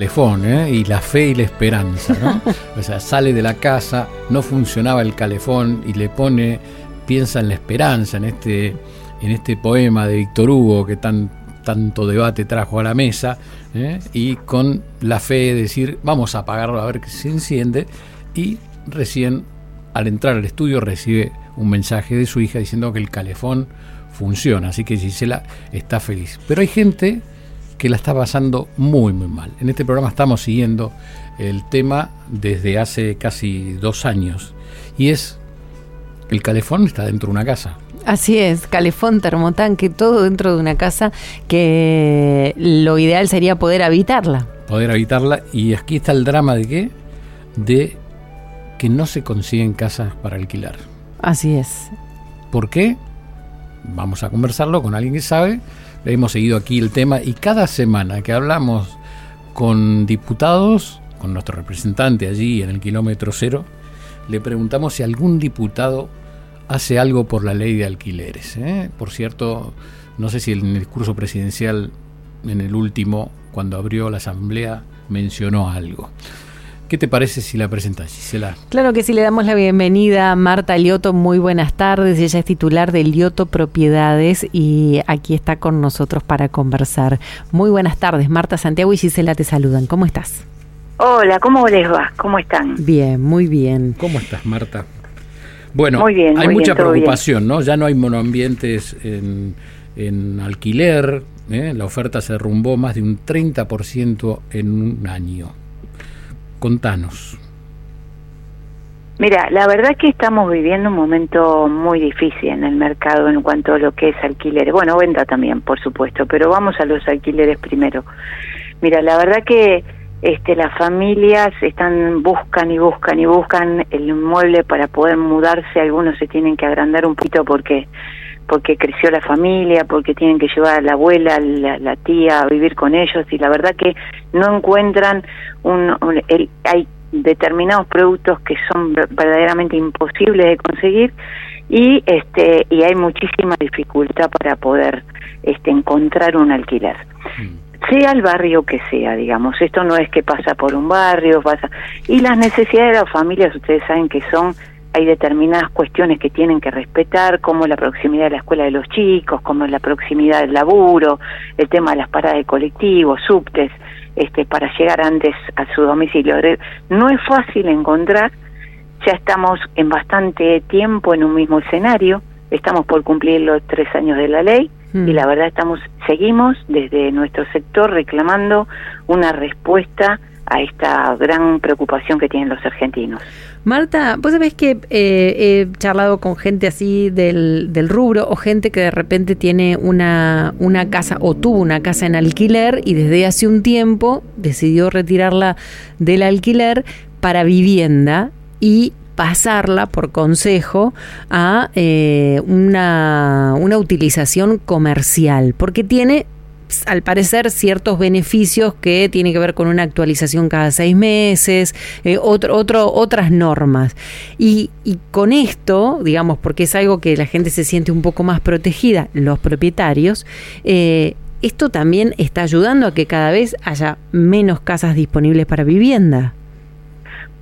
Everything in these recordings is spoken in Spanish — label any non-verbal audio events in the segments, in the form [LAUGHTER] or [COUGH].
calefón ¿eh? y la fe y la esperanza, ¿no? [LAUGHS] O sea, sale de la casa, no funcionaba el calefón y le pone, piensa en la esperanza, en este, en este poema de Víctor Hugo que tan, tanto debate trajo a la mesa, ¿eh? y con la fe de decir, vamos a apagarlo a ver que se enciende, y recién al entrar al estudio recibe un mensaje de su hija diciendo que el calefón funciona, así que Gisela está feliz. Pero hay gente que la está pasando muy, muy mal. En este programa estamos siguiendo el tema desde hace casi dos años y es el calefón está dentro de una casa. Así es, calefón, termotanque, todo dentro de una casa que lo ideal sería poder habitarla. Poder habitarla y aquí está el drama de qué? De que no se consiguen casas para alquilar. Así es. ¿Por qué? Vamos a conversarlo con alguien que sabe hemos seguido aquí el tema y cada semana que hablamos con diputados, con nuestro representante allí en el kilómetro cero, le preguntamos si algún diputado hace algo por la ley de alquileres. ¿eh? Por cierto, no sé si en el discurso presidencial, en el último, cuando abrió la asamblea, mencionó algo. ¿Qué te parece si la presentas, Gisela? Claro que sí, le damos la bienvenida a Marta Lioto. Muy buenas tardes. Ella es titular de Lioto Propiedades y aquí está con nosotros para conversar. Muy buenas tardes. Marta Santiago y Gisela te saludan. ¿Cómo estás? Hola, ¿cómo les va? ¿Cómo están? Bien, muy bien. ¿Cómo estás, Marta? Bueno, hay mucha preocupación, ¿no? Ya no hay monoambientes en, en alquiler. ¿eh? La oferta se derrumbó más de un 30% en un año. Contanos. Mira, la verdad que estamos viviendo un momento muy difícil en el mercado en cuanto a lo que es alquileres. Bueno, venta también, por supuesto, pero vamos a los alquileres primero. Mira, la verdad que este, las familias están buscan y buscan y buscan el inmueble para poder mudarse. Algunos se tienen que agrandar un poquito porque porque creció la familia, porque tienen que llevar a la abuela, la, la tía a vivir con ellos y la verdad que no encuentran un, el, hay determinados productos que son verdaderamente imposibles de conseguir y este y hay muchísima dificultad para poder este encontrar un alquiler. Mm. sea el barrio que sea, digamos. Esto no es que pasa por un barrio, pasa. Y las necesidades de las familias, ustedes saben que son hay determinadas cuestiones que tienen que respetar, como la proximidad de la escuela de los chicos, como la proximidad del laburo, el tema de las paradas de colectivos, subtes, este, para llegar antes a su domicilio. No es fácil encontrar, ya estamos en bastante tiempo en un mismo escenario, estamos por cumplir los tres años de la ley y mm. la verdad estamos seguimos desde nuestro sector reclamando una respuesta a esta gran preocupación que tienen los argentinos. Marta, vos sabés que eh, he charlado con gente así del, del, rubro o gente que de repente tiene una, una casa o tuvo una casa en alquiler y desde hace un tiempo decidió retirarla del alquiler para vivienda y pasarla por consejo a eh, una, una utilización comercial, porque tiene al parecer ciertos beneficios que tienen que ver con una actualización cada seis meses, eh, otro, otro, otras normas. Y, y, con esto, digamos, porque es algo que la gente se siente un poco más protegida, los propietarios, eh, esto también está ayudando a que cada vez haya menos casas disponibles para vivienda.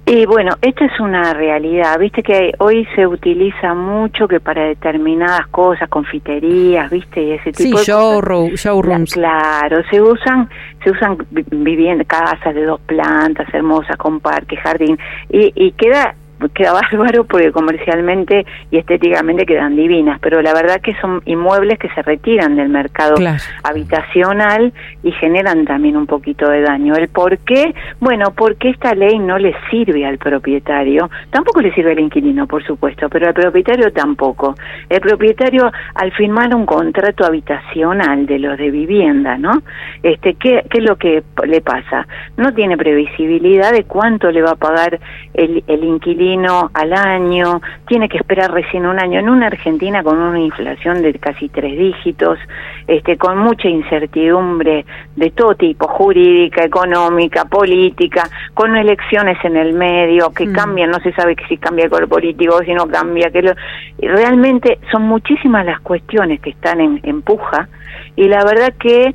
Y bueno, esta es una realidad, viste que hoy se utiliza mucho que para determinadas cosas, confiterías, viste, y ese tipo de showrooms. Claro, se usan, se usan viviendas, casas de dos plantas hermosas con parque, jardín, y, y queda queda [LAUGHS] bárbaro porque comercialmente y estéticamente quedan divinas, pero la verdad que son inmuebles que se retiran del mercado habitacional y generan también un poquito de daño. ¿El por qué? Bueno, porque esta ley no le sirve al propietario, tampoco le sirve al inquilino, por supuesto, pero al propietario tampoco. El propietario, al firmar un contrato habitacional de los de vivienda, ¿no? Este, ¿qué, ¿Qué es lo que le pasa? No tiene previsibilidad de cuánto le va a pagar el, el inquilino al año, tiene que esperar recién un año. En una Argentina con una inflación de casi tres dígitos, este, con mucha incertidumbre de todo tipo, jurídica, económica, política, con elecciones en el medio que mm. cambian, no se sabe si cambia el color político o si no cambia, que lo, realmente son muchísimas las cuestiones que están en, en puja y la verdad que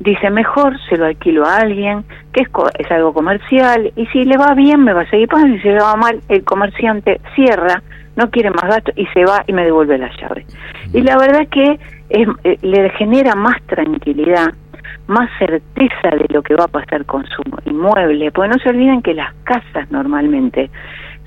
dice mejor se lo alquilo a alguien, que es, es algo comercial, y si le va bien me va a seguir pagando, y si le va mal el comerciante cierra, no quiere más gasto y se va y me devuelve la llave. Y la verdad que es, eh, le genera más tranquilidad, más certeza de lo que va a pasar con su inmueble, porque no se olviden que las casas normalmente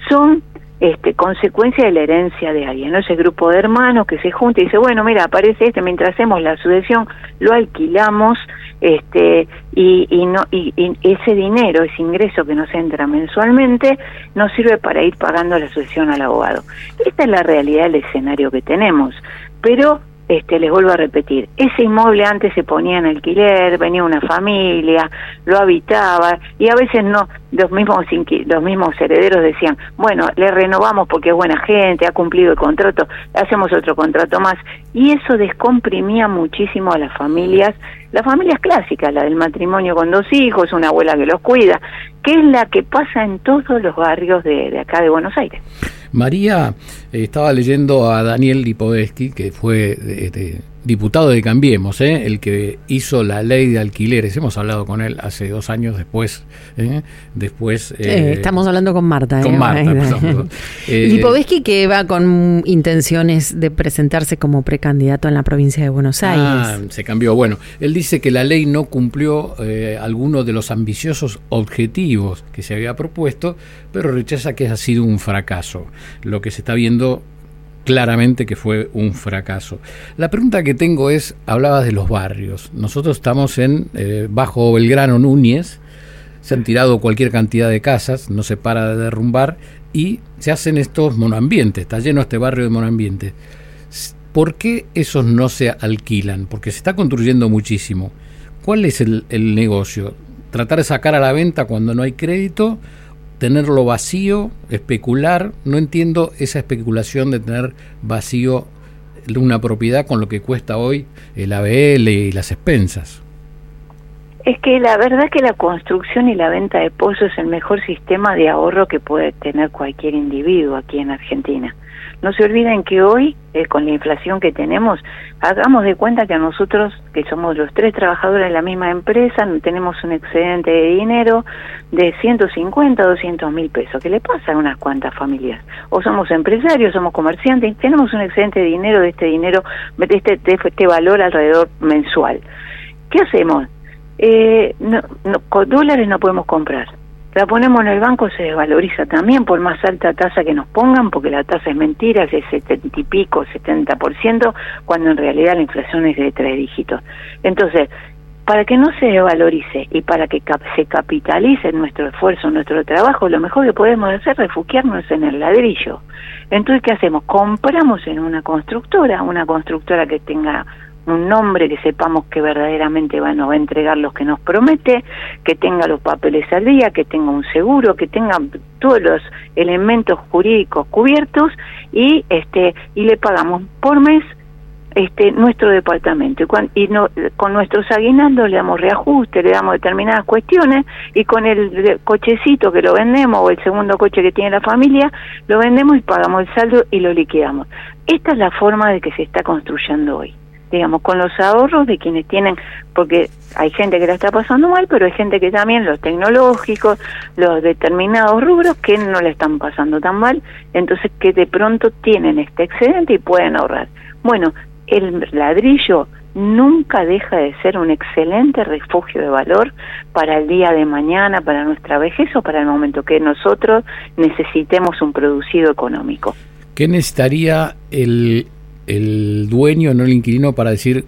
son este, consecuencia de la herencia de alguien, ¿no? Ese grupo de hermanos que se junta y dice, bueno, mira, aparece este, mientras hacemos la sucesión, lo alquilamos, este, y, y no, y, ese dinero, ese ingreso que nos entra mensualmente, nos sirve para ir pagando la sucesión al abogado. Esta es la realidad del escenario que tenemos, pero este, les vuelvo a repetir, ese inmueble antes se ponía en alquiler, venía una familia, lo habitaba y a veces no, los mismos los mismos herederos decían, bueno, le renovamos porque es buena gente, ha cumplido el contrato, hacemos otro contrato más y eso descomprimía muchísimo a las familias, las familias clásicas, la del matrimonio con dos hijos, una abuela que los cuida, que es la que pasa en todos los barrios de, de acá de Buenos Aires. María, eh, estaba leyendo a Daniel Lipovetsky, que fue diputado de Cambiemos, ¿eh? el que hizo la ley de alquileres. Hemos hablado con él hace dos años después. ¿eh? después eh, estamos hablando con Marta. Con Marta, Lipovetsky [LAUGHS] que va con intenciones de presentarse como precandidato en la provincia de Buenos ah, Aires. Ah, se cambió. Bueno, él dice que la ley no cumplió algunos de los ambiciosos objetivos que se había propuesto, pero rechaza que ha sido un fracaso. Lo que se está viendo claramente que fue un fracaso. La pregunta que tengo es, hablabas de los barrios. Nosotros estamos en eh, Bajo Belgrano Núñez, se han tirado cualquier cantidad de casas, no se para de derrumbar y se hacen estos monoambientes, está lleno este barrio de monoambientes. ¿Por qué esos no se alquilan? Porque se está construyendo muchísimo. ¿Cuál es el, el negocio? ¿Tratar de sacar a la venta cuando no hay crédito? Tenerlo vacío, especular, no entiendo esa especulación de tener vacío una propiedad con lo que cuesta hoy el ABL y las expensas. Es que la verdad que la construcción y la venta de pozos es el mejor sistema de ahorro que puede tener cualquier individuo aquí en Argentina. No se olviden que hoy, eh, con la inflación que tenemos, hagamos de cuenta que a nosotros, que somos los tres trabajadores de la misma empresa, tenemos un excedente de dinero de 150, 200 mil pesos. ¿Qué le pasa a unas cuantas familias? O somos empresarios, somos comerciantes, tenemos un excedente de dinero, de este dinero, de este, de este valor alrededor mensual. ¿Qué hacemos? Eh, no, con dólares no podemos comprar la ponemos en el banco se desvaloriza también por más alta tasa que nos pongan, porque la tasa es mentira, es de setenta y pico, 70%, cuando en realidad la inflación es de tres dígitos. Entonces, para que no se desvalorice y para que se capitalice nuestro esfuerzo, nuestro trabajo, lo mejor que podemos hacer es refugiarnos en el ladrillo. Entonces, ¿qué hacemos? Compramos en una constructora, una constructora que tenga un nombre que sepamos que verdaderamente va, nos va a entregar los que nos promete, que tenga los papeles al día, que tenga un seguro, que tenga todos los elementos jurídicos cubiertos y este y le pagamos por mes este nuestro departamento y, con, y no, con nuestros aguinaldos le damos reajuste, le damos determinadas cuestiones y con el cochecito que lo vendemos o el segundo coche que tiene la familia lo vendemos y pagamos el saldo y lo liquidamos. Esta es la forma de que se está construyendo hoy digamos, con los ahorros de quienes tienen, porque hay gente que la está pasando mal, pero hay gente que también, los tecnológicos, los determinados rubros, que no le están pasando tan mal, entonces que de pronto tienen este excedente y pueden ahorrar. Bueno, el ladrillo nunca deja de ser un excelente refugio de valor para el día de mañana, para nuestra vejez o para el momento que nosotros necesitemos un producido económico. ¿Qué necesitaría el, el dueño, no el inquilino, para decir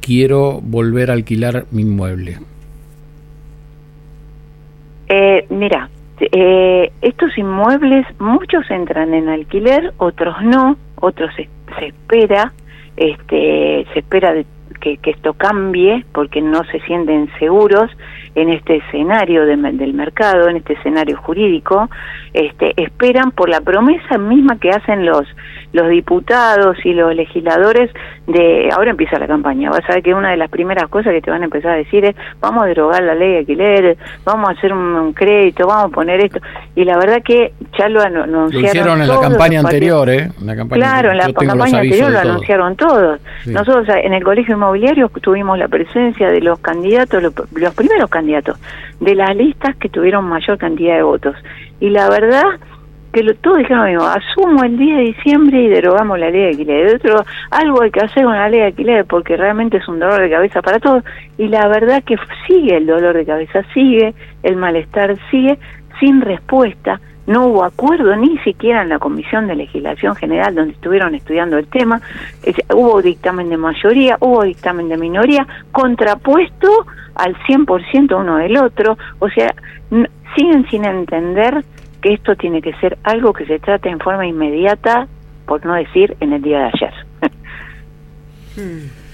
quiero volver a alquilar mi inmueble? Eh, mira, eh, estos inmuebles, muchos entran en alquiler, otros no, otros se, espera, este, se espera que, esto cambie porque no se sienten seguros en este escenario del mercado, en este escenario jurídico, este, esperan por la promesa misma que hacen los los diputados y los legisladores de ahora empieza la campaña. Vas a ver que una de las primeras cosas que te van a empezar a decir es vamos a derogar la ley de alquiler, vamos a hacer un, crédito, vamos a poner esto. Y la verdad que ya lo anunciaron. Lo hicieron en la campaña anterior, ¿eh? claro, en la campaña anterior lo anunciaron todos. Nosotros en el colegio inmobiliario tuvimos la presencia de los candidatos, los, los primeros candidatos, de las listas que tuvieron mayor cantidad de votos. Y la verdad que lo, todos dijeron asumo el día de diciembre y derogamos la ley de alquiler. De otro, algo hay que hacer con la ley de alquiler porque realmente es un dolor de cabeza para todos. Y la verdad que sigue el dolor de cabeza, sigue el malestar, sigue sin respuesta. No hubo acuerdo ni siquiera en la Comisión de Legislación General donde estuvieron estudiando el tema. hubo dictamen de mayoría, hubo dictamen de minoría, contrapuesto al 100% uno del otro. O sea, siguen sin entender que esto tiene que ser algo que se trate en forma inmediata, por no decir en el día de ayer. [LAUGHS] Hmm.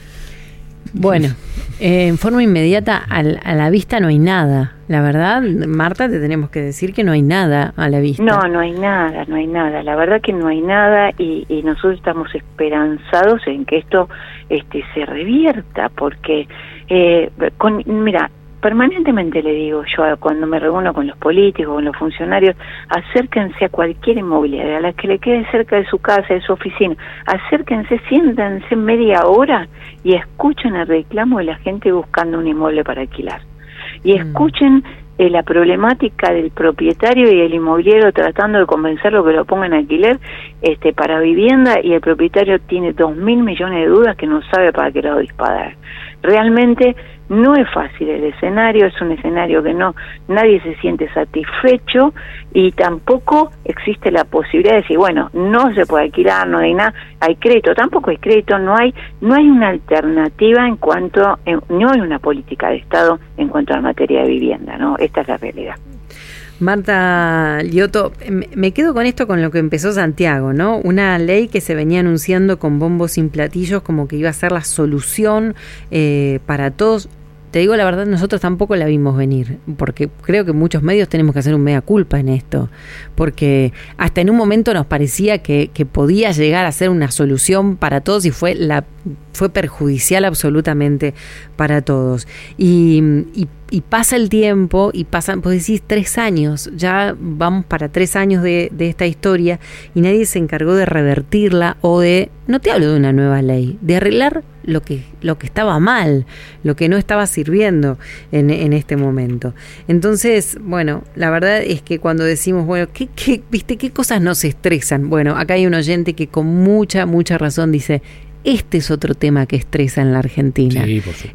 Bueno, eh, en forma inmediata a la vista no hay nada. La verdad, Marta, te tenemos que decir que no hay nada a la vista. No, no hay nada, no hay nada. La verdad que no hay nada y, y nosotros estamos esperanzados en que esto este, se revierta, porque, eh, con, mira, permanentemente le digo yo cuando me reúno con los políticos, con los funcionarios, acérquense a cualquier inmobiliaria, a la que le quede cerca de su casa, de su oficina, acérquense, siéntense media hora y escuchen el reclamo de la gente buscando un inmueble para alquilar. Y mm. escuchen eh, la problemática del propietario y el inmobiliario tratando de convencerlo que lo ponga en alquiler este, para vivienda y el propietario tiene dos mil millones de dudas que no sabe para qué lado disparar. Realmente no es fácil el escenario, es un escenario que no nadie se siente satisfecho y tampoco existe la posibilidad de decir, bueno, no se puede alquilar, no hay nada, hay crédito, tampoco hay crédito, no hay no hay una alternativa en cuanto no hay una política de Estado en cuanto a la materia de vivienda, ¿no? Esta es la realidad. Marta Lioto, me quedo con esto con lo que empezó Santiago, ¿no? Una ley que se venía anunciando con bombos sin platillos como que iba a ser la solución eh, para todos te digo la verdad, nosotros tampoco la vimos venir, porque creo que muchos medios tenemos que hacer un mea culpa en esto, porque hasta en un momento nos parecía que, podía llegar a ser una solución para todos y fue la fue perjudicial absolutamente para todos. Y, y, pasa el tiempo y pasan, pues decís, tres años, ya vamos para tres años de, de, esta historia y nadie se encargó de revertirla o de, no te hablo de una nueva ley, de arreglar lo que, lo que estaba mal, lo que no estaba sirviendo en, en este momento. Entonces, bueno, la verdad es que cuando decimos, bueno, ¿qué, qué, ¿viste qué cosas nos estresan? Bueno, acá hay un oyente que con mucha, mucha razón dice, este es otro tema que estresa en la Argentina.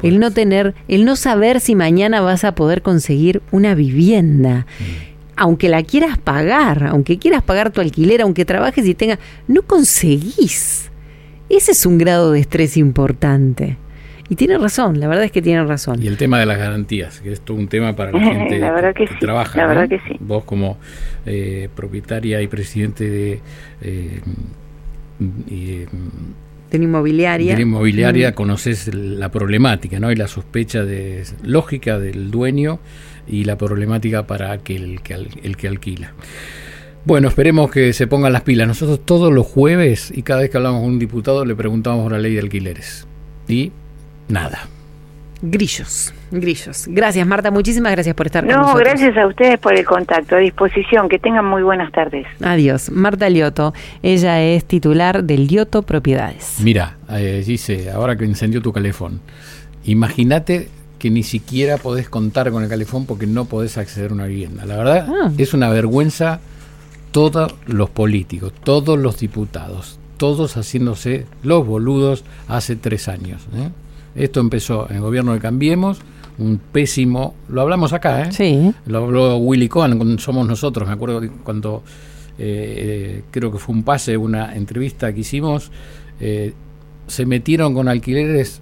el no tener, el no saber si mañana vas a poder conseguir una vivienda. Mm. Aunque la quieras pagar, aunque quieras pagar tu alquiler, aunque trabajes y tengas, no conseguís. Ese es un grado de estrés importante. Y tiene razón, la verdad es que tiene razón. Y el tema de las garantías, que es todo un tema para la [LAUGHS] gente que, trabaja. La verdad que sí. Vos como eh, propietaria y presidente de... Eh, de la inmobiliaria. De la inmobiliaria conoces la problemática, ¿no? Y la sospecha de lógica del dueño y la problemática para aquel que, el que alquila. Bueno, esperemos que se pongan las pilas. Nosotros todos los jueves y cada vez que hablamos con un diputado le preguntamos por la ley de alquileres. Y nada. Grillos, grillos. Gracias, Marta. Muchísimas gracias por estar con nosotros. No, gracias a ustedes por el contacto. A disposición. Que tengan muy buenas tardes. Adiós. Marta Lioto. Ella es titular del Lioto Propiedades. Mira, eh, dice, ahora que encendió tu calefón, imagínate que ni siquiera podés contar con el calefón porque no podés acceder a una vivienda. La verdad, ah. es una vergüenza todos los políticos, todos los diputados, todos haciéndose los boludos hace tres años. ¿eh? Esto empezó en el gobierno de Cambiemos, un pésimo, lo hablamos acá, ¿eh? Sí. Lo habló Willy Cohen, somos nosotros, me acuerdo cuando eh, creo que fue un pase, una entrevista que hicimos, eh, se metieron con alquileres,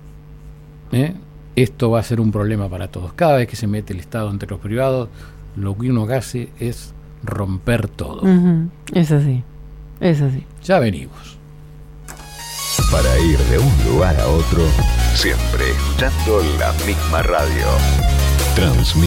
¿eh? esto va a ser un problema para todos. Cada vez que se mete el Estado entre los privados, lo que uno hace es romper todo. Es así, es así. Ya venimos. Para ir de un lugar a otro, siempre escuchando la misma radio. Transmite